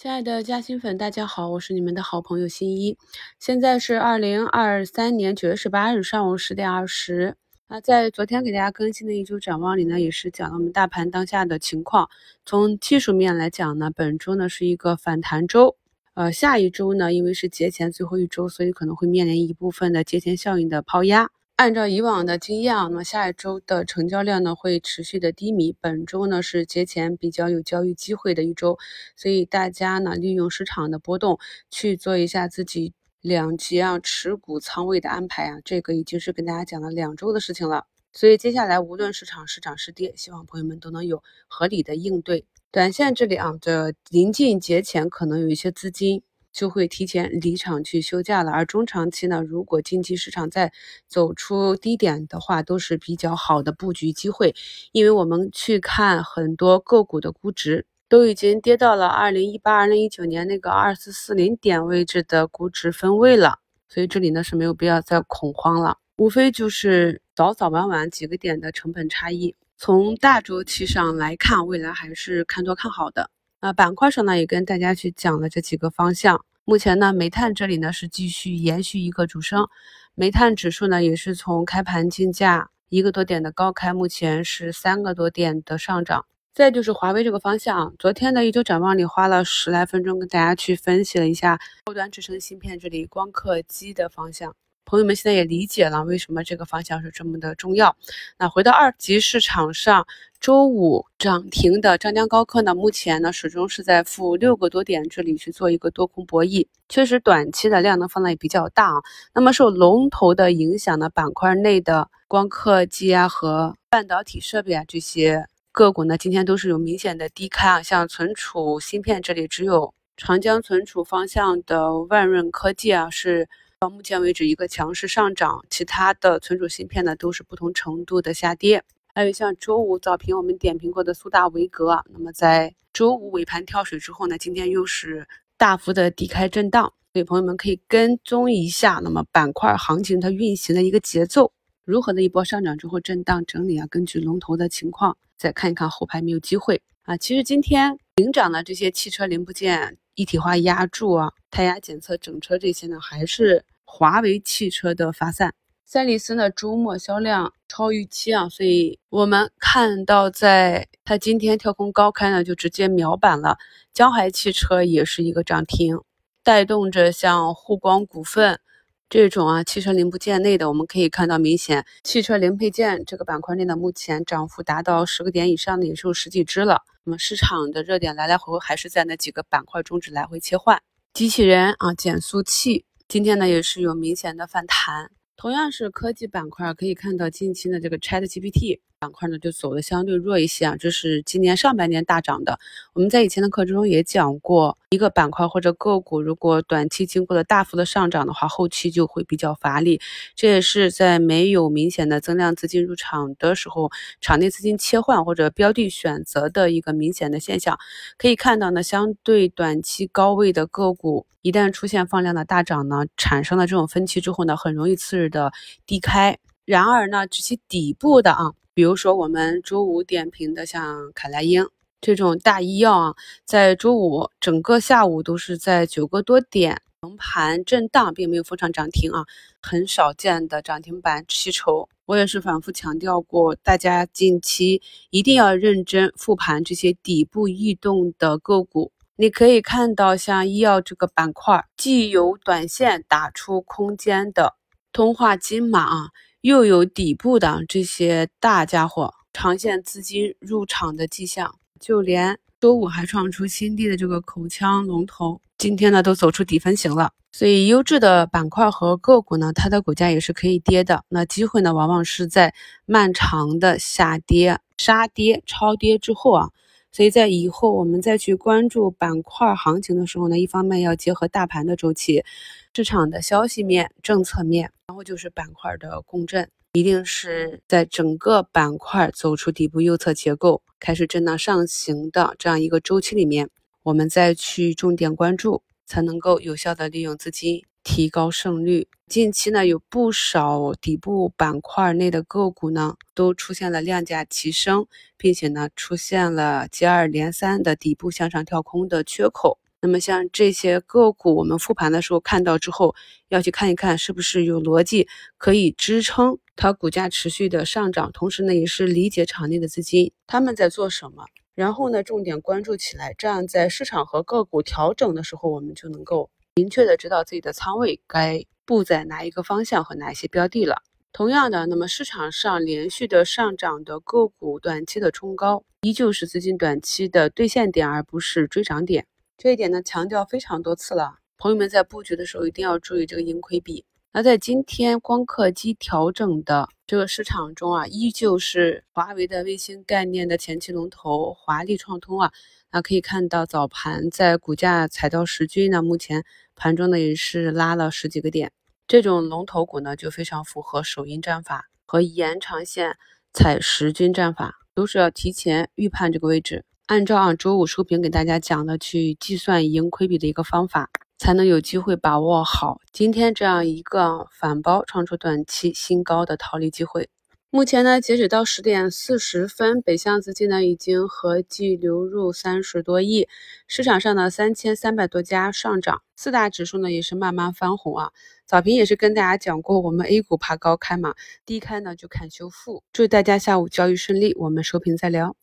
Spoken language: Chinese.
亲爱的嘉兴粉，大家好，我是你们的好朋友新一。现在是二零二三年九月十八日上午十点二十。那在昨天给大家更新的一周展望里呢，也是讲了我们大盘当下的情况。从技术面来讲呢，本周呢是一个反弹周。呃，下一周呢，因为是节前最后一周，所以可能会面临一部分的节前效应的抛压。按照以往的经验啊，那么下一周的成交量呢会持续的低迷。本周呢是节前比较有交易机会的一周，所以大家呢利用市场的波动去做一下自己两级啊持股仓位的安排啊，这个已经是跟大家讲了两周的事情了。所以接下来无论市场是涨是跌，希望朋友们都能有合理的应对。短线这里啊，这临近节前可能有一些资金。就会提前离场去休假了，而中长期呢，如果近期市场再走出低点的话，都是比较好的布局机会。因为我们去看很多个股的估值，都已经跌到了二零一八、二零一九年那个二四四零点位置的估值分位了，所以这里呢是没有必要再恐慌了，无非就是早早晚晚几个点的成本差异。从大周期上来看，未来还是看多看好的。那板块上呢，也跟大家去讲了这几个方向。目前呢，煤炭这里呢是继续延续一个主升，煤炭指数呢也是从开盘竞价一个多点的高开，目前是三个多点的上涨。再就是华为这个方向，昨天的一周展望里花了十来分钟跟大家去分析了一下高端支撑芯片这里光刻机的方向。朋友们现在也理解了为什么这个方向是这么的重要。那回到二级市场上，周五涨停的张江高科呢，目前呢始终是在负六个多点这里去做一个多空博弈，确实短期的量能放的也比较大啊。那么受龙头的影响呢，板块内的光刻机啊和半导体设备啊这些个股呢，今天都是有明显的低开啊。像存储芯片这里，只有长江存储方向的万润科技啊是。到目前为止，一个强势上涨，其他的存储芯片呢都是不同程度的下跌。还有像周五早评我们点评过的苏大维格，那么在周五尾盘跳水之后呢，今天又是大幅的低开震荡，所以朋友们可以跟踪一下，那么板块行情它运行的一个节奏，如何的一波上涨之后震荡整理啊，根据龙头的情况再看一看后排没有机会啊。其实今天领涨的这些汽车零部件。一体化压铸啊，胎压检测、整车这些呢，还是华为汽车的发散。赛力斯呢，周末销量超预期啊，所以我们看到，在它今天跳空高开呢，就直接秒板了。江淮汽车也是一个涨停，带动着像沪光股份。这种啊，汽车零部件内的，我们可以看到明显，汽车零配件这个板块内的，目前涨幅达到十个点以上的也就十几只了。那么市场的热点来来回回还是在那几个板块中，只来回切换。机器人啊，减速器今天呢也是有明显的反弹。同样是科技板块，可以看到近期的这个 ChatGPT。板块呢就走的相对弱一些啊，这是今年上半年大涨的。我们在以前的课程中也讲过，一个板块或者个股如果短期经过了大幅的上涨的话，后期就会比较乏力。这也是在没有明显的增量资金入场的时候，场内资金切换或者标的选择的一个明显的现象。可以看到呢，相对短期高位的个股，一旦出现放量的大涨呢，产生了这种分歧之后呢，很容易次日的低开。然而呢，这些底部的啊。比如说，我们周五点评的像凯莱英这种大医药啊，在周五整个下午都是在九个多点横盘震荡，并没有封上涨停啊，很少见的涨停板吸筹。我也是反复强调过，大家近期一定要认真复盘这些底部异动的个股。你可以看到，像医药这个板块，既有短线打出空间的通化金马啊。又有底部的这些大家伙长线资金入场的迹象，就连周五还创出新低的这个口腔龙头，今天呢都走出底分型了。所以优质的板块和个股呢，它的股价也是可以跌的。那机会呢，往往是在漫长的下跌、杀跌、超跌之后啊。所以在以后我们再去关注板块行情的时候呢，一方面要结合大盘的周期、市场的消息面、政策面，然后就是板块的共振，一定是在整个板块走出底部右侧结构，开始震荡上行的这样一个周期里面，我们再去重点关注，才能够有效的利用资金。提高胜率。近期呢，有不少底部板块内的个股呢，都出现了量价齐升，并且呢，出现了接二连三的底部向上跳空的缺口。那么像这些个股，我们复盘的时候看到之后，要去看一看是不是有逻辑可以支撑它股价持续的上涨，同时呢，也是理解场内的资金他们在做什么，然后呢，重点关注起来，这样在市场和个股调整的时候，我们就能够明确的知道自己的仓位该布在哪一个方向和哪一些标的了。同样的，那么市场上连续的上涨的个股，短期的冲高依旧是资金短期的兑现点，而不是追涨点。这一点呢，强调非常多次了。朋友们在布局的时候一定要注意这个盈亏比。那在今天光刻机调整的这个市场中啊，依旧是华为的卫星概念的前期龙头华丽创通啊。那可以看到早盘在股价踩到十均呢，目前盘中呢也是拉了十几个点。这种龙头股呢，就非常符合首阴战法和延长线踩十均战法，都是要提前预判这个位置。按照啊周五收评给大家讲的去计算盈亏比的一个方法，才能有机会把握好今天这样一个反包创出短期新高的套利机会。目前呢，截止到十点四十分，北向资金呢已经合计流入三十多亿，市场上的三千三百多家上涨，四大指数呢也是慢慢翻红啊。早评也是跟大家讲过，我们 A 股怕高开嘛，低开呢就看修复。祝大家下午交易顺利，我们收评再聊。